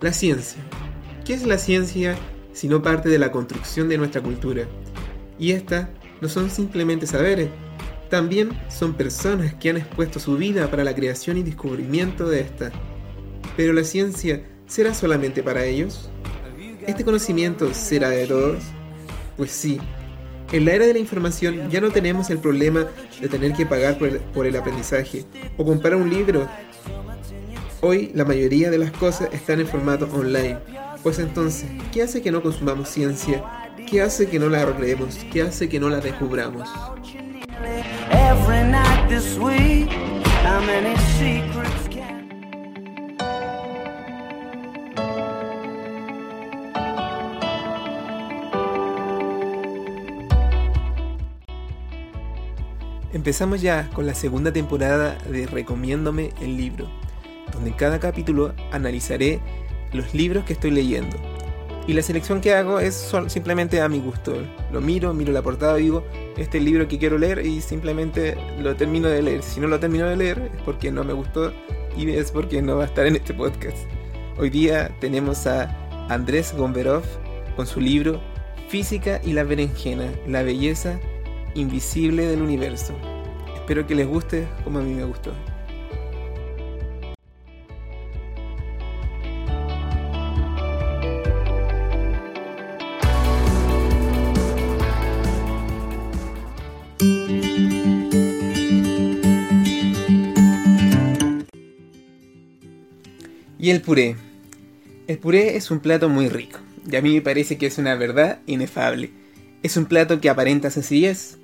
La ciencia. ¿Qué es la ciencia si no parte de la construcción de nuestra cultura? Y estas no son simplemente saberes, también son personas que han expuesto su vida para la creación y descubrimiento de esta. Pero la ciencia será solamente para ellos? ¿Este conocimiento será de todos? Pues sí. En la era de la información ya no tenemos el problema de tener que pagar por el, por el aprendizaje o comprar un libro. Hoy la mayoría de las cosas están en formato online. Pues entonces, ¿qué hace que no consumamos ciencia? ¿Qué hace que no la recreemos? ¿Qué hace que no la descubramos? Empezamos ya con la segunda temporada de Recomiéndome el libro, donde en cada capítulo analizaré los libros que estoy leyendo. Y la selección que hago es simplemente a mi gusto. Lo miro, miro la portada y digo, este es el libro que quiero leer y simplemente lo termino de leer. Si no lo termino de leer es porque no me gustó y es porque no va a estar en este podcast. Hoy día tenemos a Andrés Gomberov con su libro Física y la berenjena, la belleza invisible del universo. Espero que les guste como a mí me gustó. Y el puré. El puré es un plato muy rico, y a mí me parece que es una verdad inefable. Es un plato que aparenta sencillez,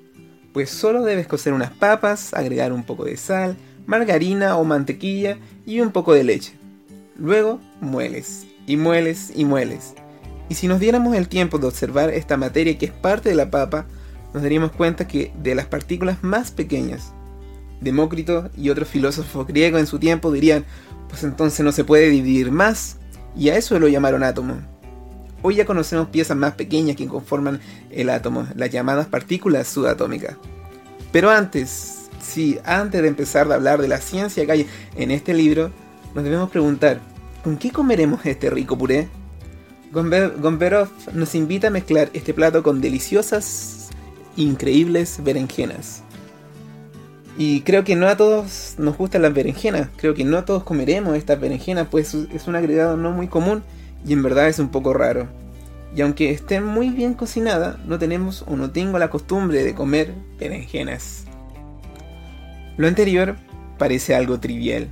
pues solo debes cocer unas papas, agregar un poco de sal, margarina o mantequilla y un poco de leche. Luego mueles, y mueles, y mueles. Y si nos diéramos el tiempo de observar esta materia que es parte de la papa, nos daríamos cuenta que de las partículas más pequeñas, Demócrito y otros filósofos griegos en su tiempo dirían, pues entonces no se puede dividir más, y a eso lo llamaron átomo. Hoy ya conocemos piezas más pequeñas que conforman el átomo, las llamadas partículas subatómicas. Pero antes, sí, antes de empezar a hablar de la ciencia que hay en este libro, nos debemos preguntar, ¿con qué comeremos este rico puré? Gomberov nos invita a mezclar este plato con deliciosas, increíbles berenjenas. Y creo que no a todos nos gustan las berenjenas, creo que no a todos comeremos estas berenjenas, pues es un agregado no muy común y en verdad es un poco raro. Y aunque esté muy bien cocinada, no tenemos o no tengo la costumbre de comer berenjenas. Lo anterior parece algo trivial,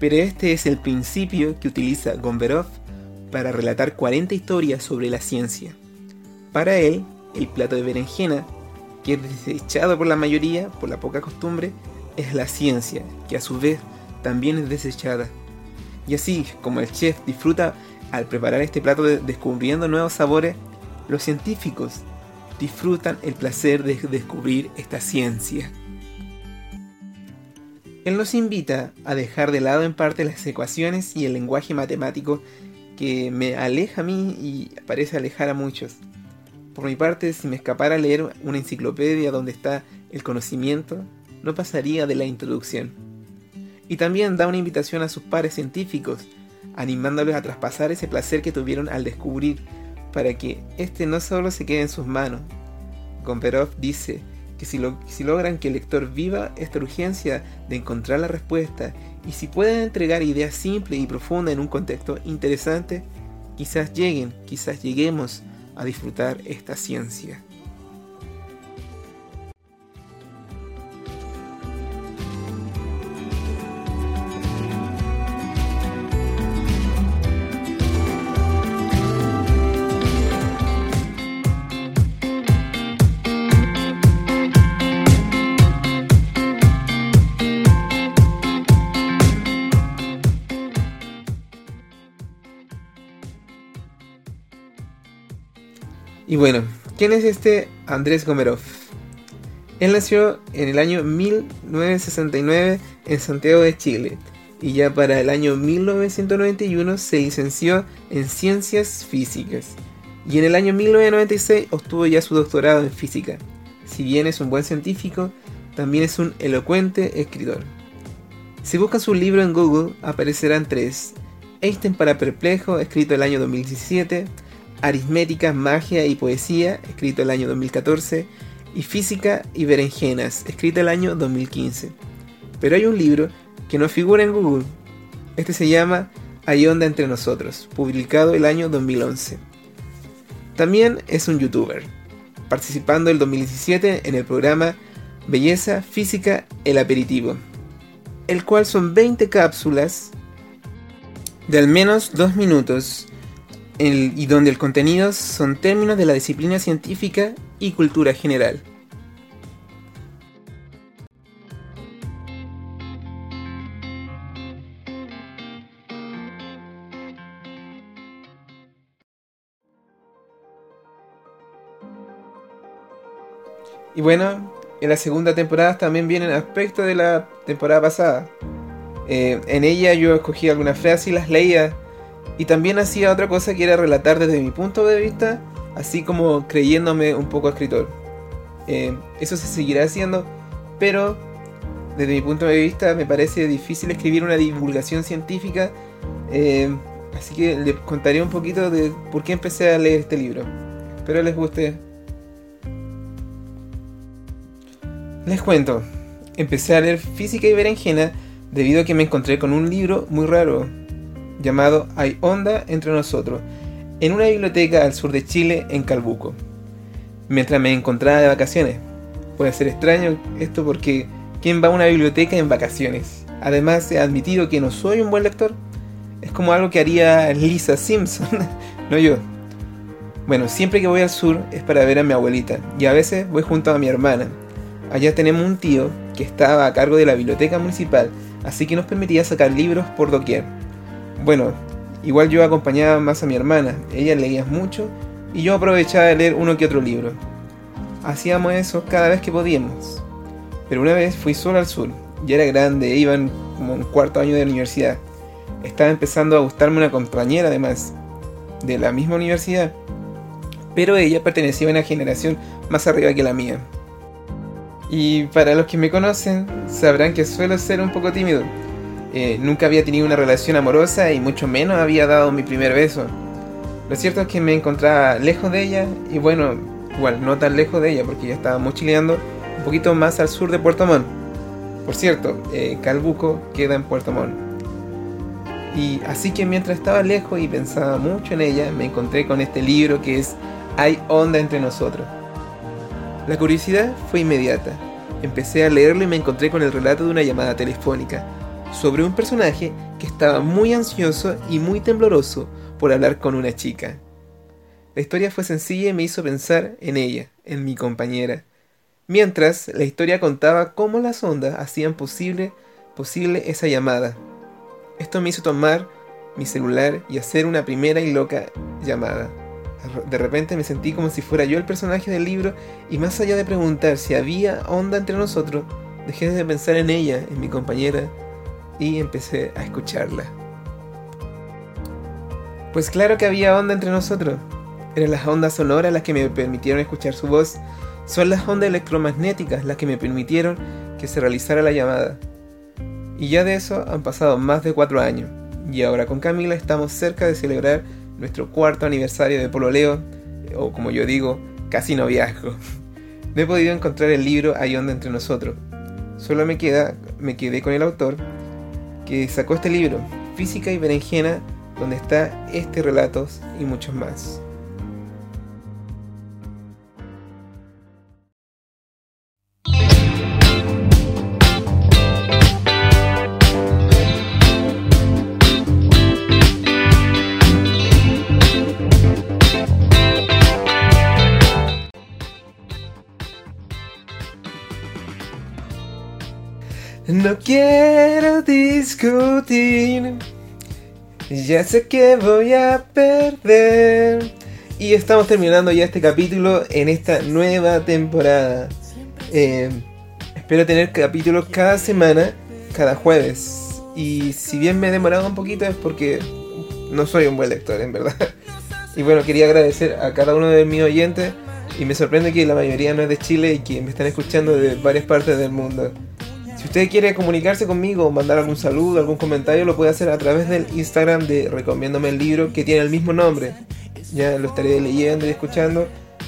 pero este es el principio que utiliza Gomberov para relatar 40 historias sobre la ciencia. Para él, el plato de berenjena que es desechado por la mayoría por la poca costumbre, es la ciencia, que a su vez también es desechada. Y así como el chef disfruta al preparar este plato descubriendo nuevos sabores, los científicos disfrutan el placer de descubrir esta ciencia. Él nos invita a dejar de lado en parte las ecuaciones y el lenguaje matemático que me aleja a mí y parece alejar a muchos. Por mi parte, si me escapara a leer una enciclopedia donde está el conocimiento, no pasaría de la introducción. Y también da una invitación a sus pares científicos, animándoles a traspasar ese placer que tuvieron al descubrir, para que éste no solo se quede en sus manos. Gomperov dice que si, si logran que el lector viva esta urgencia de encontrar la respuesta y si pueden entregar ideas simples y profundas en un contexto interesante, quizás lleguen, quizás lleguemos a disfrutar esta ciencia. Y bueno, ¿quién es este Andrés Gomerov? Él nació en el año 1969 en Santiago de Chile y ya para el año 1991 se licenció en Ciencias Físicas y en el año 1996 obtuvo ya su doctorado en física. Si bien es un buen científico, también es un elocuente escritor. Si buscan su libro en Google aparecerán tres, Einstein para Perplejo, escrito el año 2017, Aritmética, Magia y Poesía, escrito el año 2014, y Física y Berenjenas, escrito el año 2015. Pero hay un libro que no figura en Google. Este se llama Hay onda entre nosotros, publicado el año 2011. También es un youtuber, participando el 2017 en el programa Belleza Física El Aperitivo, el cual son 20 cápsulas de al menos 2 minutos y donde el contenido son términos de la disciplina científica y cultura general. Y bueno, en la segunda temporada también vienen aspectos de la temporada pasada. Eh, en ella yo escogí algunas frases y las leía. Y también hacía otra cosa que era relatar desde mi punto de vista, así como creyéndome un poco escritor. Eh, eso se seguirá haciendo, pero desde mi punto de vista me parece difícil escribir una divulgación científica. Eh, así que les contaré un poquito de por qué empecé a leer este libro. Espero les guste Les cuento, empecé a leer física y berenjena debido a que me encontré con un libro muy raro llamado Hay onda entre nosotros en una biblioteca al sur de Chile en Calbuco, mientras me encontraba de vacaciones. Puede ser extraño esto porque ¿quién va a una biblioteca en vacaciones? Además he admitido que no soy un buen lector. Es como algo que haría Lisa Simpson, no yo. Bueno, siempre que voy al sur es para ver a mi abuelita y a veces voy junto a mi hermana Allá tenemos un tío que estaba a cargo de la biblioteca municipal, así que nos permitía sacar libros por doquier. Bueno, igual yo acompañaba más a mi hermana, ella leía mucho y yo aprovechaba de leer uno que otro libro. Hacíamos eso cada vez que podíamos. Pero una vez fui solo al sur, ya era grande, iba en como un cuarto año de la universidad. Estaba empezando a gustarme una compañera además, de la misma universidad, pero ella pertenecía a una generación más arriba que la mía. Y para los que me conocen, sabrán que suelo ser un poco tímido. Eh, nunca había tenido una relación amorosa y mucho menos había dado mi primer beso. Lo cierto es que me encontraba lejos de ella y bueno, igual no tan lejos de ella porque ya estaba mochileando un poquito más al sur de Puerto Montt. Por cierto, eh, Calbuco queda en Puerto Montt. Y así que mientras estaba lejos y pensaba mucho en ella, me encontré con este libro que es Hay onda entre nosotros la curiosidad fue inmediata. Empecé a leerlo y me encontré con el relato de una llamada telefónica sobre un personaje que estaba muy ansioso y muy tembloroso por hablar con una chica. La historia fue sencilla y me hizo pensar en ella, en mi compañera. Mientras, la historia contaba cómo las ondas hacían posible, posible esa llamada. Esto me hizo tomar mi celular y hacer una primera y loca llamada. De repente me sentí como si fuera yo el personaje del libro y más allá de preguntar si había onda entre nosotros, dejé de pensar en ella, en mi compañera, y empecé a escucharla. Pues claro que había onda entre nosotros. Eran las ondas sonoras las que me permitieron escuchar su voz. Son las ondas electromagnéticas las que me permitieron que se realizara la llamada. Y ya de eso han pasado más de cuatro años. Y ahora con Camila estamos cerca de celebrar nuestro cuarto aniversario de pololeo, o como yo digo, casi noviazgo. No he podido encontrar el libro Hay onda entre nosotros. Solo me queda, me quedé con el autor que sacó este libro, Física y Berenjena, donde está este relatos y muchos más. No quiero discutir. Ya sé que voy a perder. Y estamos terminando ya este capítulo en esta nueva temporada. Eh, espero tener capítulos cada semana, cada jueves. Y si bien me he demorado un poquito es porque no soy un buen lector, en verdad. Y bueno, quería agradecer a cada uno de mis oyentes. Y me sorprende que la mayoría no es de Chile y que me están escuchando de varias partes del mundo. Si usted quiere comunicarse conmigo mandar algún saludo, algún comentario, lo puede hacer a través del Instagram de Recomiéndome el libro que tiene el mismo nombre. Ya lo estaré leyendo y escuchando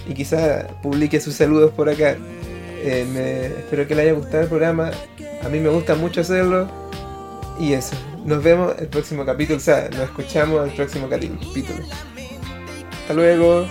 y quizá publique sus saludos por acá. Eh, me, espero que le haya gustado el programa. A mí me gusta mucho hacerlo. Y eso. Nos vemos el próximo capítulo. O sea, nos escuchamos el próximo capítulo. Hasta luego.